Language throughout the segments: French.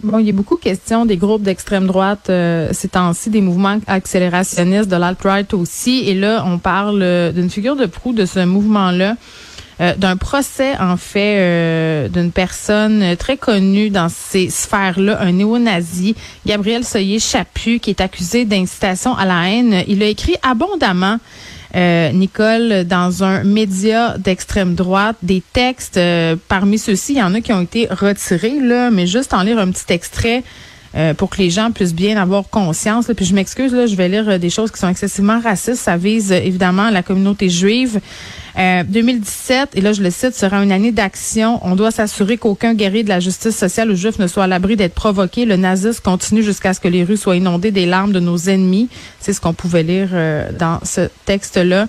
Bon, il y a beaucoup de questions des groupes d'extrême droite euh, ces temps-ci, des mouvements accélérationnistes, de l'alt-right aussi. Et là, on parle euh, d'une figure de proue de ce mouvement-là, euh, d'un procès, en fait, euh, d'une personne très connue dans ces sphères-là, un néo-nazi, Gabriel Soyer-Chaput, qui est accusé d'incitation à la haine. Il a écrit abondamment euh, Nicole, dans un média d'extrême droite, des textes. euh, parmi ceux-ci, il y en a qui ont été retirés, là, mais juste en lire un petit extrait euh, pour que les gens puissent bien avoir conscience. là. Puis je m'excuse, là, je vais lire euh, des choses qui sont excessivement racistes. Ça vise euh, évidemment la communauté juive. Euh, 2017, et là je le cite, sera une année d'action. On doit s'assurer qu'aucun guerrier de la justice sociale ou juif ne soit à l'abri d'être provoqué. Le nazisme continue jusqu'à ce que les rues soient inondées des larmes de nos ennemis. C'est ce qu'on pouvait lire euh, dans ce texte-là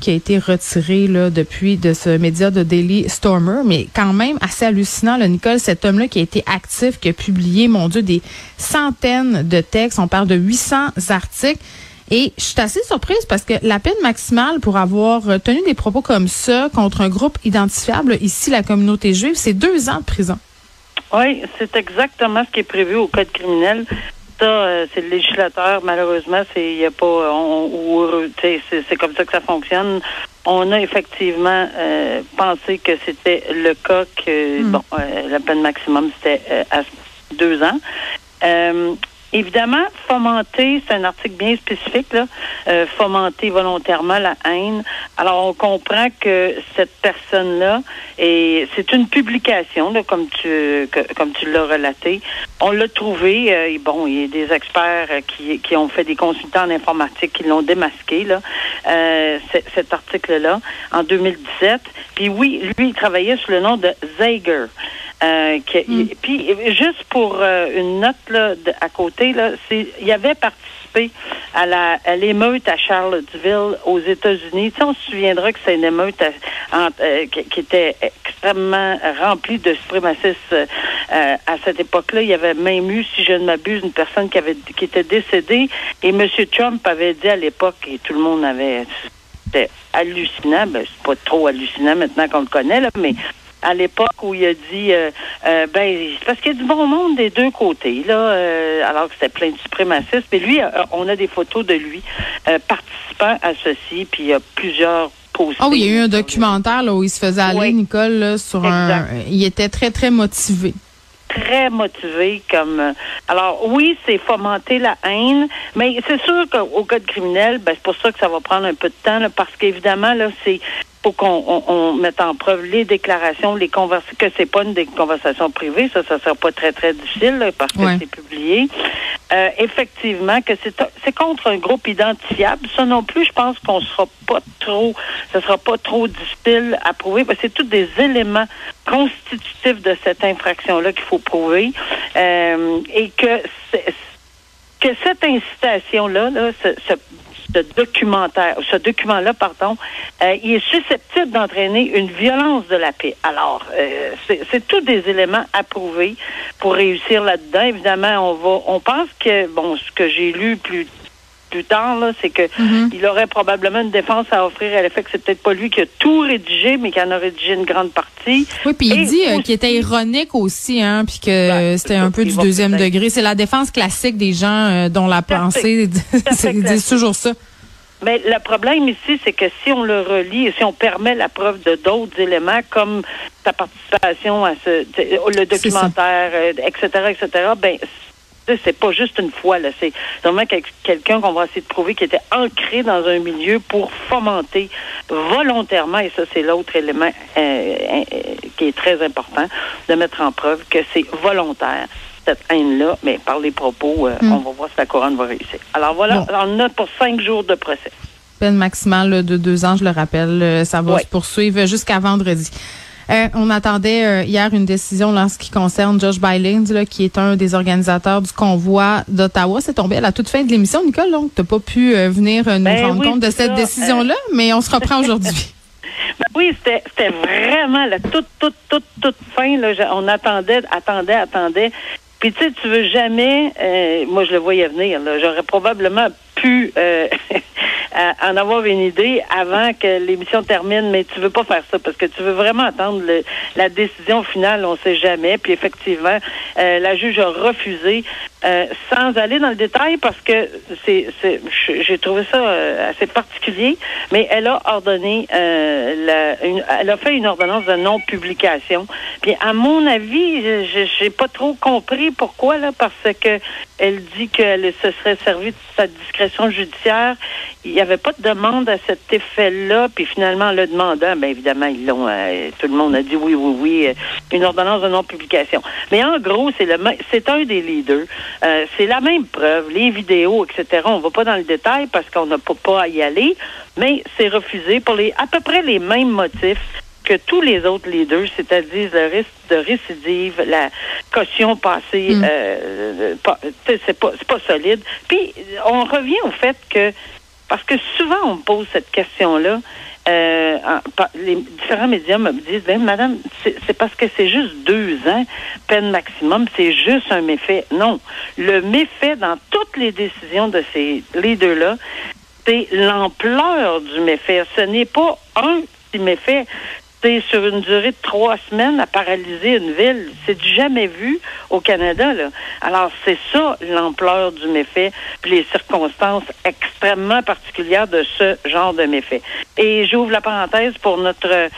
qui a été retiré là, depuis de ce média de Daily Stormer, mais quand même assez hallucinant, Nicole, cet homme-là qui a été actif, qui a publié, mon Dieu, des centaines de textes, on parle de 800 articles, et je suis assez surprise parce que la peine maximale pour avoir tenu des propos comme ça contre un groupe identifiable, ici la communauté juive, c'est deux ans de prison. Oui, c'est exactement ce qui est prévu au code criminel. Euh, c'est le législateur, malheureusement, c'est il y a pas on, sais, c'est comme ça que ça fonctionne. On a effectivement euh, pensé que c'était le cas que bon, euh, la peine maximum c'était euh, à deux ans. Évidemment, fomenter, c'est un article bien spécifique, là, euh, fomenter volontairement la haine. Alors, on comprend que cette personne-là, et c'est une publication, comme tu comme tu l'as relaté. On l'a trouvé, euh, et bon, il y a des experts euh, qui, qui ont fait des consultants en informatique qui l'ont démasqué, là, cet article-là, en 2017. Puis oui, lui, il travaillait sous le nom de Zager. Euh, il- Puis euh, juste pour euh, une note là, de- à côté, là, c'est il avait participé à la à l'émeute à Charlottesville aux États-Unis. Tu sais, on se souviendra que c'est une émeute à- en- euh, qui, qui était extrêmement remplie de suprémacistes euh, euh, à cette époque-là. Il y avait même eu, si je ne m'abuse, une personne qui avait qui était décédée et M. Trump avait dit à l'époque et tout le monde avait c'était hallucinant. Ben, c'est pas trop hallucinant maintenant qu'on le connaît, là, mais à l'époque où il a dit euh, euh, ben parce qu'il y a du bon monde des deux côtés là euh, alors que c'était plein de suprémacistes mais lui on a des photos de lui participant à ceci puis il y a plusieurs. Ah oui, il y a eu un documentaire là, où il se faisait aller, Oui. Nicole, là, sur un... Il était très, très motivé. très motivé comme alors oui c'est fomenter la haine mais c'est sûr qu'au code criminel ben c'est pour ça que ça va prendre un peu de temps là, parce qu'évidemment là c'est faut qu'on on, on mette en preuve les déclarations les conversations que c'est pas une des conversations privées ça ça sera pas très très difficile là, parce que Ouais. c'est publié. Euh, effectivement que c'est contre un groupe identifiable. Ça non plus je pense qu'on sera pas trop ce sera pas trop difficile à prouver parce que c'est tous des éléments constitutifs de cette infraction-là qu'il faut prouver. Euh, et que que cette incitation-là, là, ce, ce, documentaire, ce document-là, pardon, euh, il est susceptible d'entraîner une violence de la paix. Alors, euh, c'est tous des éléments à prouver pour réussir là-dedans. Évidemment, on va, on pense que, bon, ce que j'ai lu plus plus tard, là, c'est que il aurait probablement une défense à offrir à l'effet que c'est peut-être pas lui qui a tout rédigé, mais qui en a rédigé une grande partie. Oui, puis il dit euh, qu'il était ironique aussi, hein, puis que Ben, c'était c'est un peu du deuxième peut-être- degré. C'est la défense classique des gens euh, dont la pensée, ils disent toujours ça. Mais le problème ici, c'est que si on le relie et si on permet la preuve de d'autres éléments, comme sa participation à ce, le documentaire, euh, etc., etc., ben c'est pas juste une fois là, c'est vraiment quel- quelqu'un qu'on va essayer de prouver qui était ancré dans un milieu pour fomenter volontairement, et ça c'est l'autre élément euh, euh, qui est très important, de mettre en preuve que c'est volontaire cette haine-là, mais par les propos, euh, on va voir si la couronne va réussir. Alors voilà, Bon. on a pour cinq jours de procès. Peine maximale là, de deux ans, je le rappelle. Ça va se poursuivre jusqu'à vendredi. Euh, on attendait euh, hier une décision en ce qui concerne Josh Bylins, là, qui est un des organisateurs du convoi d'Ottawa. C'est tombé à la toute fin de l'émission, Nicole, donc tu n'as pas pu euh, venir nous Ben rendre oui, compte de cette décision-là, mais on se reprend aujourd'hui. Ben oui, c'était vraiment la toute, toute, toute, toute fin. Là. On attendait, attendait, attendait. Puis tu sais, tu veux jamais, euh, moi je le voyais venir, là. j'aurais probablement pu euh, en avoir une idée avant que l'émission termine, mais tu veux pas faire ça parce que tu veux vraiment attendre le- la décision finale, on sait jamais. Puis effectivement, euh, la juge a refusé, euh, sans aller dans le détail parce que c'est, j'ai trouvé ça euh, assez particulier, mais elle a ordonné, euh, la- une- elle a fait une ordonnance de non-publication. Puis à mon avis, j'ai pas trop compris pourquoi là, parce que elle dit qu'elle se serait servie de sa discrétion judiciaire. Il n'y avait pas de demande à cet effet-là, puis finalement, en le demandant, bien évidemment, ils l'ont. euh, tout le monde a dit oui, oui, oui, euh, une ordonnance de non-publication. Mais en gros, c'est le, c'est un des leaders. Euh, c'est la même preuve, les vidéos, etc. On va pas dans le détail parce qu'on n'a pas, pas à y aller, mais c'est refusé pour les à peu près les mêmes motifs que tous les autres leaders, c'est-à-dire le risque de récidive, la caution passée, Mm. euh, sais, c'est pas, c'est pas solide. Puis on revient au fait que parce que souvent on me pose cette question-là. Euh, les différents médias me disent, ben madame, c'est parce que c'est juste deux ans, peine maximum, c'est juste un méfait. Non, le méfait dans toutes les décisions de ces leaders-là, c'est l'ampleur du méfait. Ce n'est pas un petit méfait. C'est sur une durée de trois semaines à paralyser une ville. C'est du jamais vu au Canada. Là. Alors, c'est ça l'ampleur du méfait, puis les circonstances extrêmement particulières de ce genre de méfait. Et j'ouvre la parenthèse pour notre euh,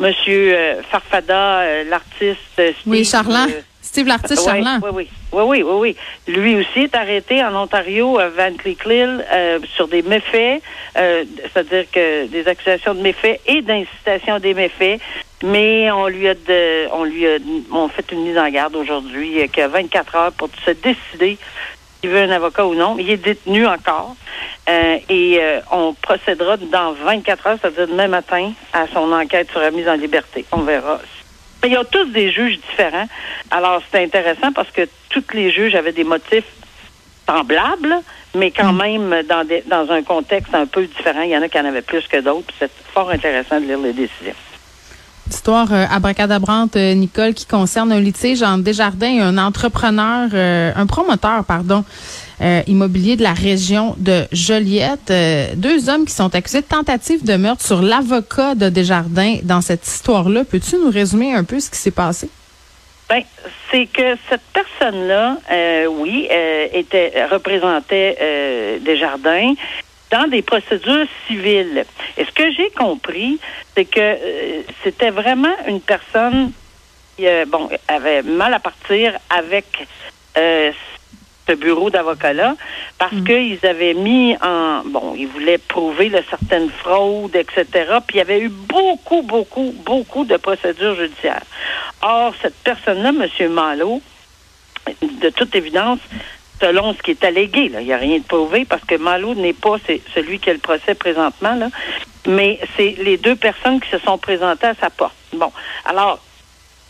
monsieur euh, Farfada, euh, l'artiste. Oui, Steve, Charland. Steve l'artiste oui, Charland. Oui, oui, oui, oui, oui. Lui aussi est arrêté en Ontario, à Van Cleeklill, euh, sur des méfaits, euh, c'est-à-dire que des accusations de méfaits et d'incitation à des méfaits. Mais on lui a, de, on lui a, on fait une mise en garde aujourd'hui, euh, qu'il a 24 heures pour se décider s'il veut un avocat ou non. Il est détenu encore. Euh, et euh, on procédera dans 24 heures, c'est-à-dire demain matin, à son enquête sur la mise en liberté. On verra. Mais il y a tous des juges différents. Alors, c'est intéressant parce que tous les juges avaient des motifs semblables, mais quand même dans, des, dans un contexte un peu différent. Il y en a qui en avaient plus que d'autres. C'est fort intéressant de lire les décisions. Histoire euh, abracadabrante, euh, Nicole, qui concerne un litige entre Desjardins et un entrepreneur, euh, un promoteur, pardon, euh, immobilier de la région de Joliette. Euh, deux hommes qui sont accusés de tentative de meurtre sur l'avocat de Desjardins dans cette histoire-là. Peux-tu nous résumer un peu ce qui s'est passé? Ben, c'est que cette personne-là, euh, oui, était représentait Desjardins dans des procédures civiles. Et ce que j'ai compris, c'est que c'était vraiment une personne qui, bon, avait mal à partir avec ce bureau d'avocats-là parce qu'ils avaient mis en bon, ils voulaient prouver là, certaines fraudes, etc. Puis il y avait eu beaucoup, beaucoup, beaucoup de procédures judiciaires. Or, cette personne-là, M. Malo, de toute évidence, selon ce qui est allégué, là, il n'y a rien de prouvé parce que Malo n'est pas c'est celui qui a le procès présentement, là, mais c'est les deux personnes qui se sont présentées à sa porte. Bon, alors,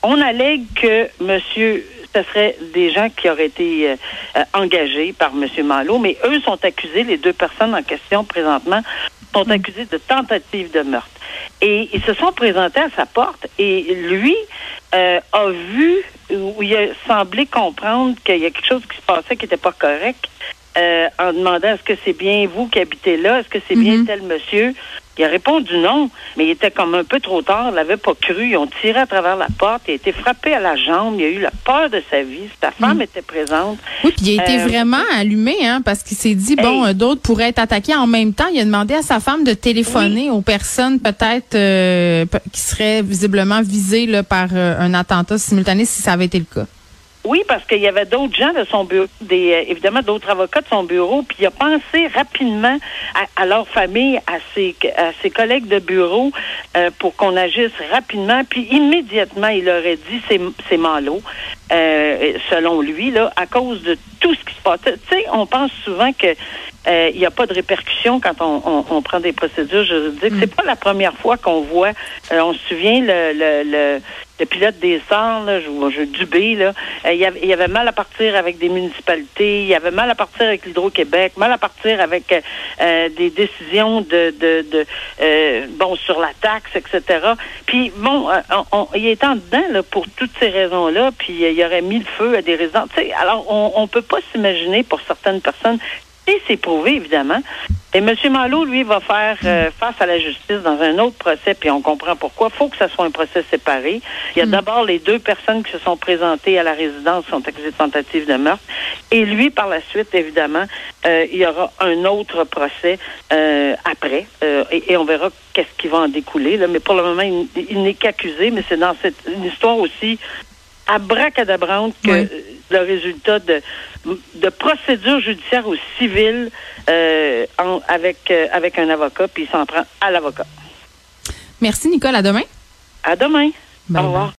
on allègue que monsieur, ce serait des gens qui auraient été euh, euh, engagés par monsieur Malo, mais eux sont accusés, les deux personnes en question présentement, sont accusés de tentative de meurtre. Et ils se sont présentés à sa porte et lui euh, a vu ou il a semblé comprendre qu'il y a quelque chose qui se passait qui n'était pas correct euh, en demandant est-ce que c'est bien vous qui habitez là, est-ce que c'est bien Mhm. tel monsieur? Il a répondu non, mais il était comme un peu trop tard, il l'avait pas cru. Ils ont tiré à travers la porte, il a été frappé à la jambe, il a eu la peur de sa vie. Sa femme était présente. Oui, puis il a été Euh, vraiment allumé, hein, parce qu'il s'est dit, bon, Hey. d'autres pourraient être attaqués en même temps. Il a demandé à sa femme de téléphoner aux personnes peut-être euh, qui seraient visiblement visées là, par euh, un attentat simultané si ça avait été le cas. Oui, parce qu'il y avait d'autres gens de son bureau, des, euh, évidemment d'autres avocats de son bureau, puis il a pensé rapidement à, à leur famille, à ses, à ses collègues de bureau, euh, pour qu'on agisse rapidement, puis immédiatement, il aurait dit c'est, c'est malo, euh, selon lui, là, à cause de tout ce qui se passe. Tu sais, on pense souvent que euh, il n'y a pas de répercussions quand on, on, on, prend des procédures juridiques. C'est pas la première fois qu'on voit. Euh, on se souvient le, le, le, le pilote des Sarts, là, je, je, Dubé, là, euh, il, y avait, il y avait mal à partir avec des municipalités, il y avait mal à partir avec l'Hydro-Québec, mal à partir avec euh, des décisions de, de, de euh, bon sur la taxe, etc. Puis bon, on, on, il est en dedans là, pour toutes ces raisons-là, puis il aurait mis le feu à des résidents. T'sais, alors, on, on peut pas s'imaginer pour certaines personnes et c'est prouvé, évidemment. Et M. Malo, lui, va faire euh, face à la justice dans un autre procès, puis on comprend pourquoi. Il faut que ce soit un procès séparé. Il y a mm. d'abord les deux personnes qui se sont présentées à la résidence qui sont accusées de tentative de meurtre. Et lui, par la suite, évidemment, euh, il y aura un autre procès euh, après. Et, et, on verra qu'est-ce qui va en découler. Là. Mais pour le moment, il, il n'est qu'accusé, mais c'est dans cette une histoire aussi abracadabrante que oui. le résultat de, de procédures judiciaires ou civiles euh, en, avec, euh, avec un avocat, puis il s'en prend à l'avocat. Merci, Nicole. À demain. À demain. Bye Au revoir.